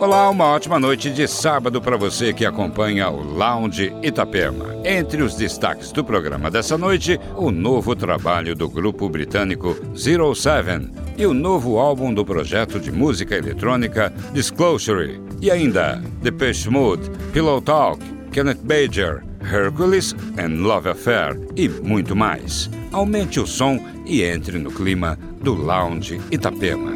Olá, uma ótima noite de sábado para você que acompanha o Lounge Itapema. Entre os destaques do programa dessa noite, o novo trabalho do grupo britânico Zero Seven e o novo álbum do projeto de música eletrônica Disclosure. E ainda Depeche Mode, Pillow Talk, Kenneth Bajer, Hercules and Love Affair e muito mais. Aumente o som e entre no clima do Lounge Itapema.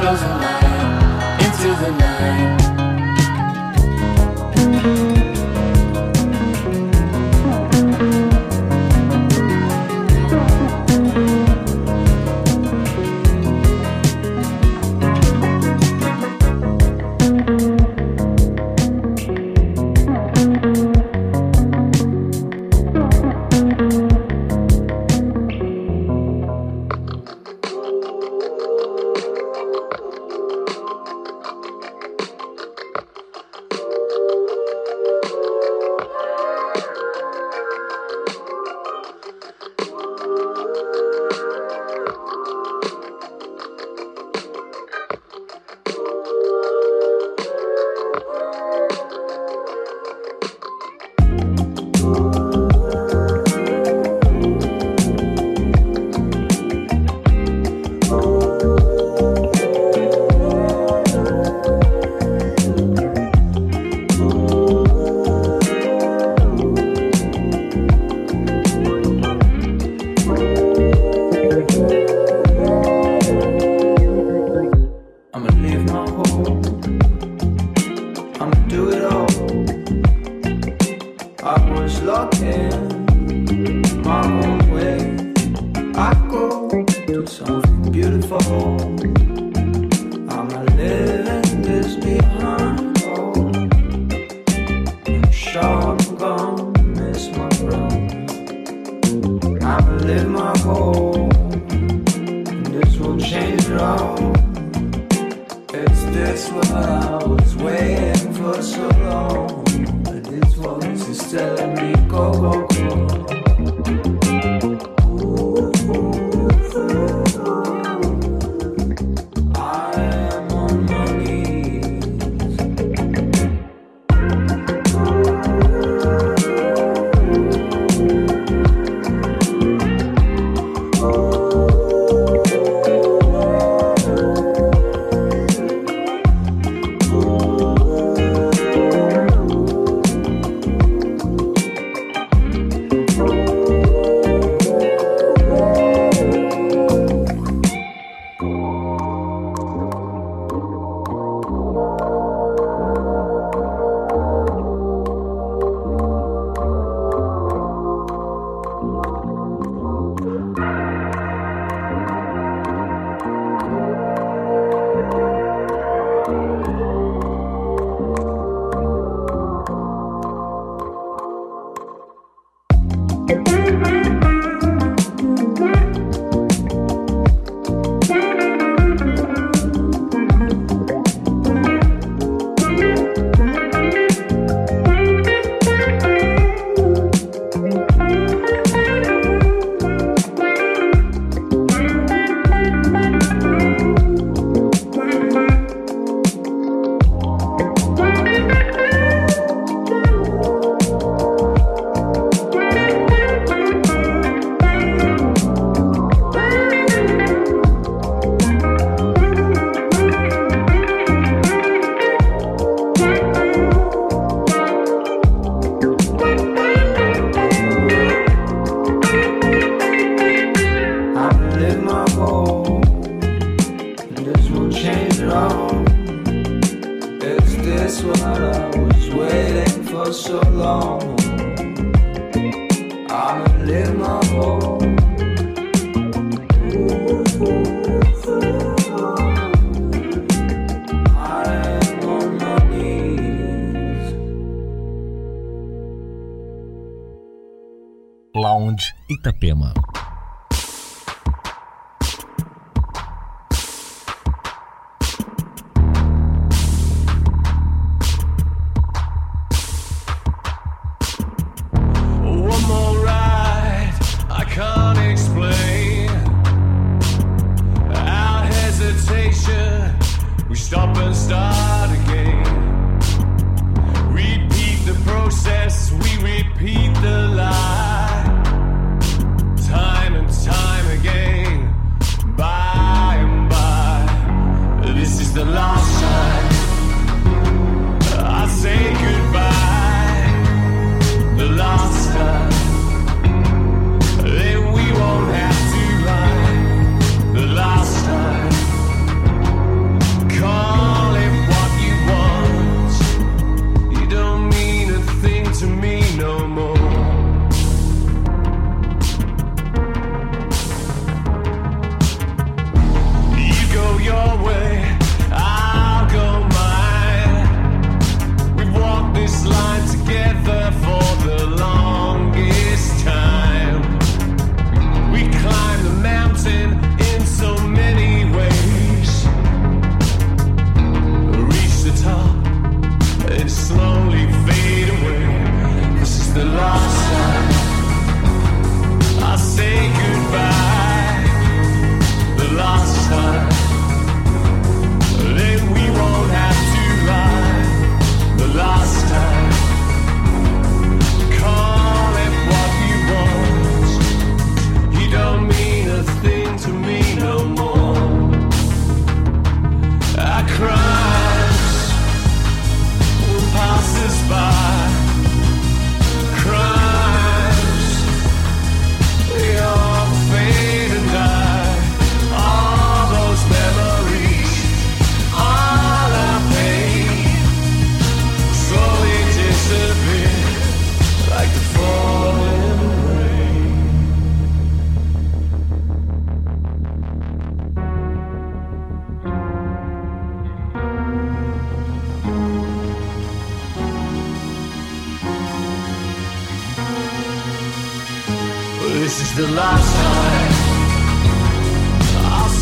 shadows into the night. wrong. Is this what I was waiting for so long? And This voice is telling me go, go, go.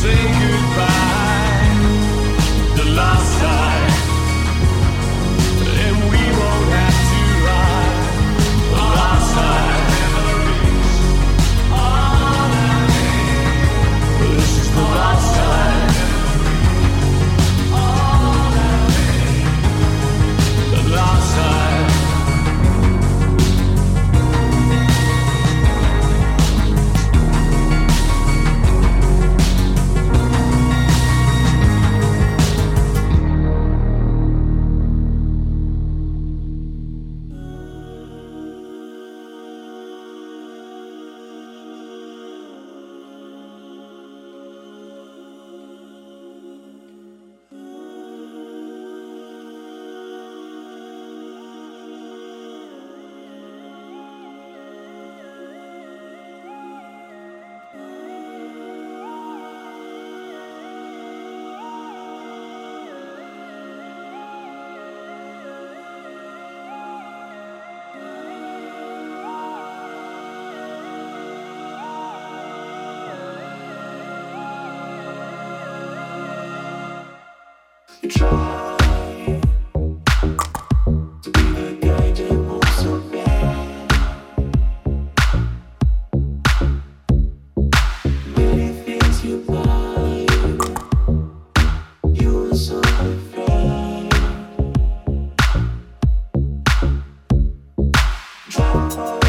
say goodbye. Oh.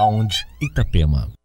Lounge Itapema.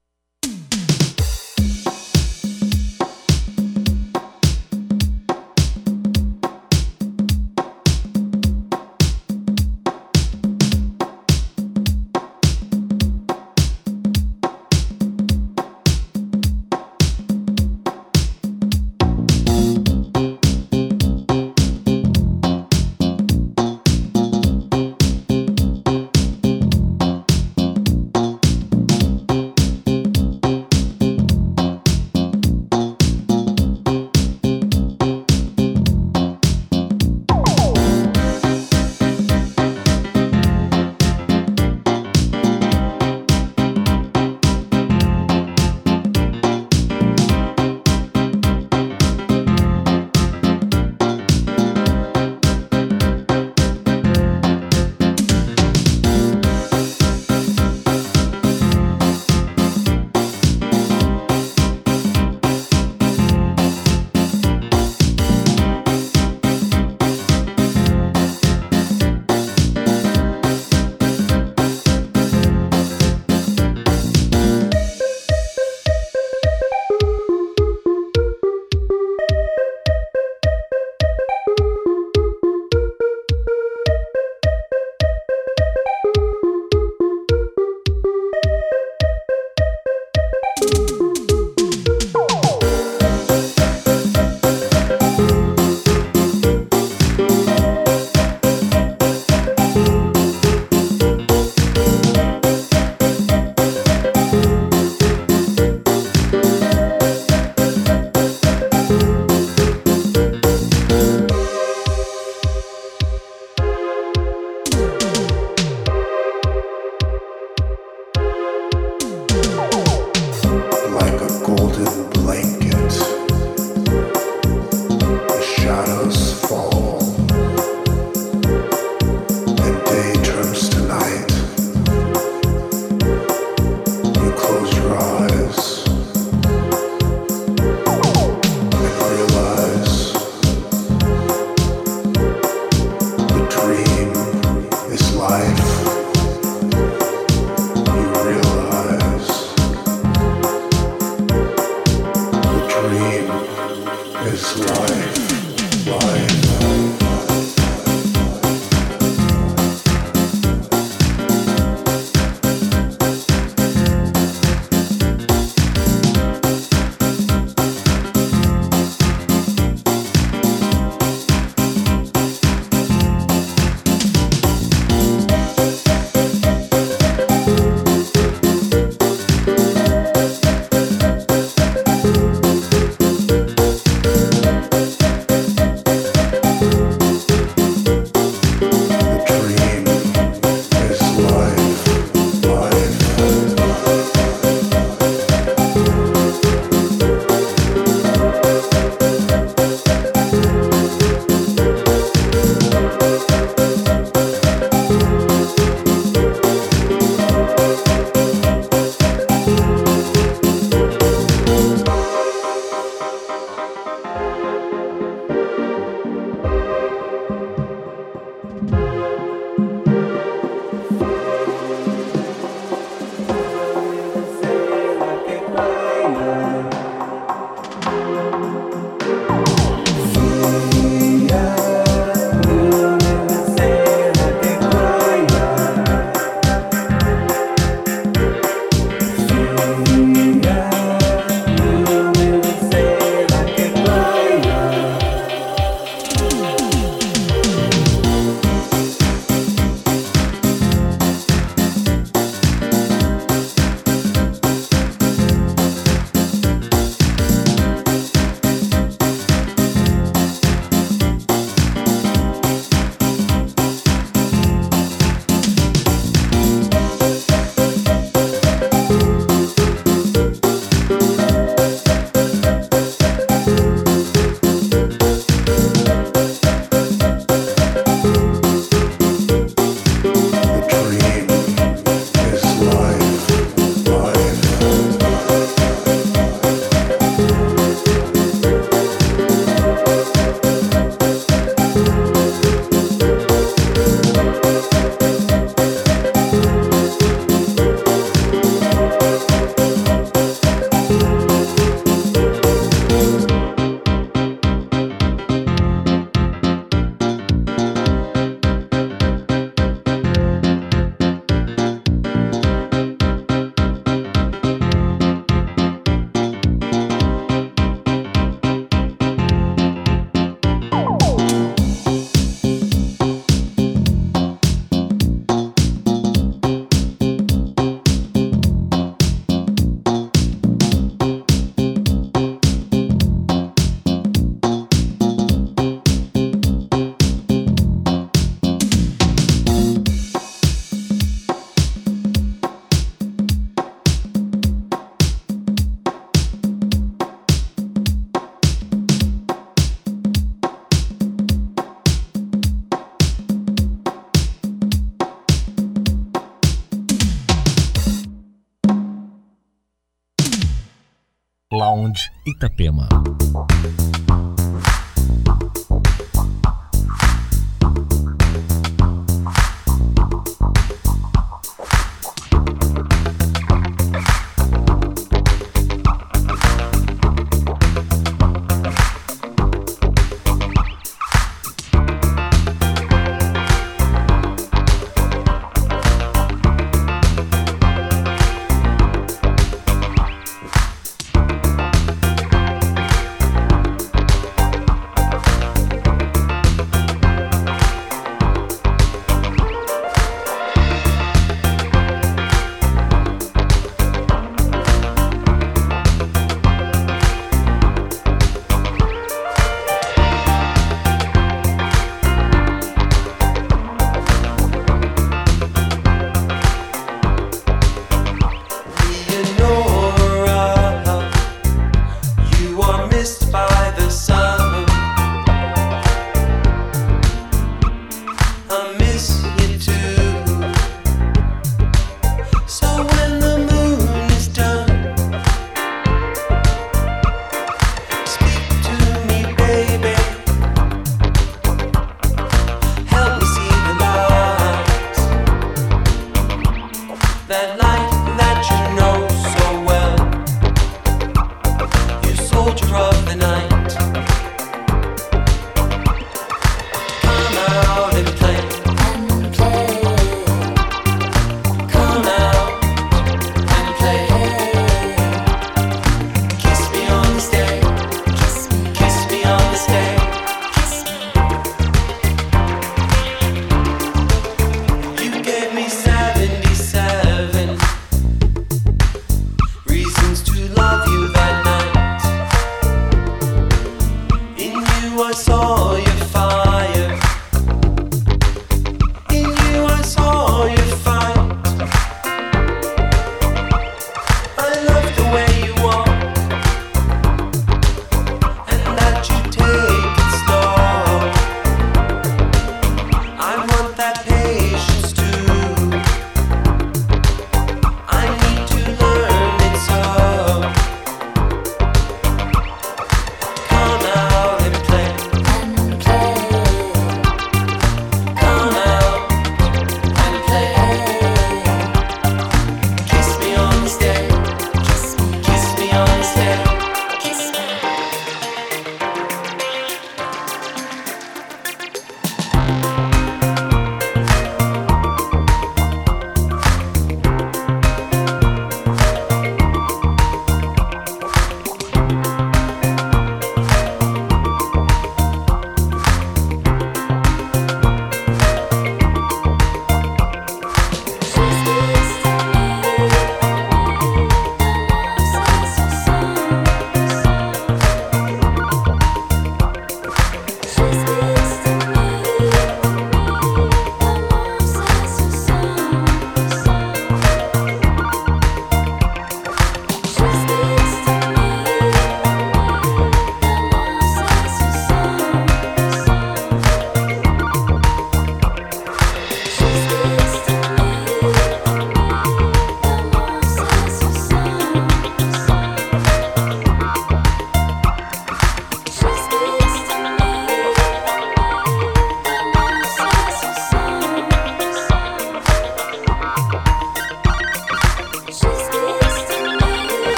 Itapema.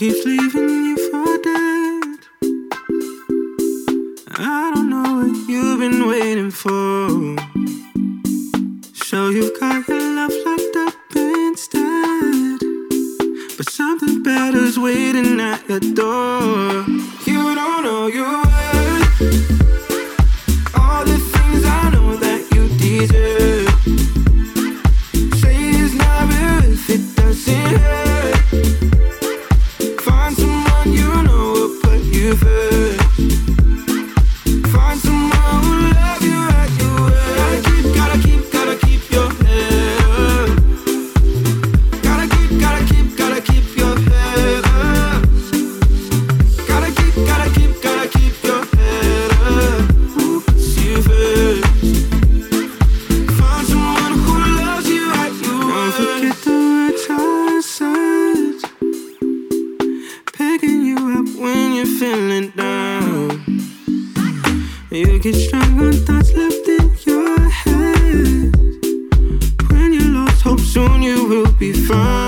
Keeps leaving will be found.